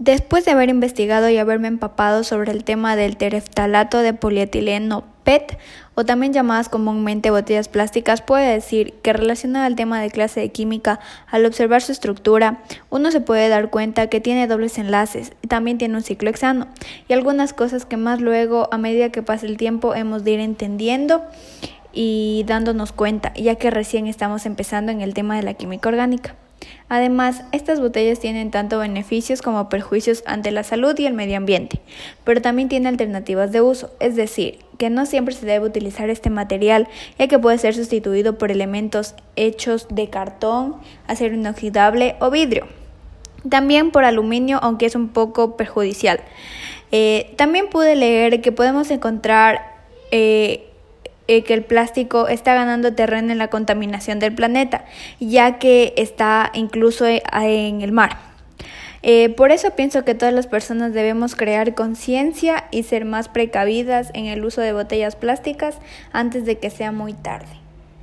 Después de haber investigado y haberme empapado sobre el tema del tereftalato de polietileno PET, o también llamadas comúnmente botellas plásticas, puedo decir que relacionado al tema de clase de química, al observar su estructura, uno se puede dar cuenta que tiene dobles enlaces y también tiene un ciclo hexano y algunas cosas que más luego, a medida que pasa el tiempo, hemos de ir entendiendo y dándonos cuenta, ya que recién estamos empezando en el tema de la química orgánica. Además, estas botellas tienen tanto beneficios como perjuicios ante la salud y el medio ambiente, pero también tiene alternativas de uso, es decir, que no siempre se debe utilizar este material, ya que puede ser sustituido por elementos hechos de cartón, acero inoxidable o vidrio. También por aluminio, aunque es un poco perjudicial. Eh, también pude leer que podemos encontrar eh, eh, que el plástico está ganando terreno en la contaminación del planeta, ya que está incluso eh, en el mar. Eh, por eso pienso que todas las personas debemos crear conciencia y ser más precavidas en el uso de botellas plásticas antes de que sea muy tarde.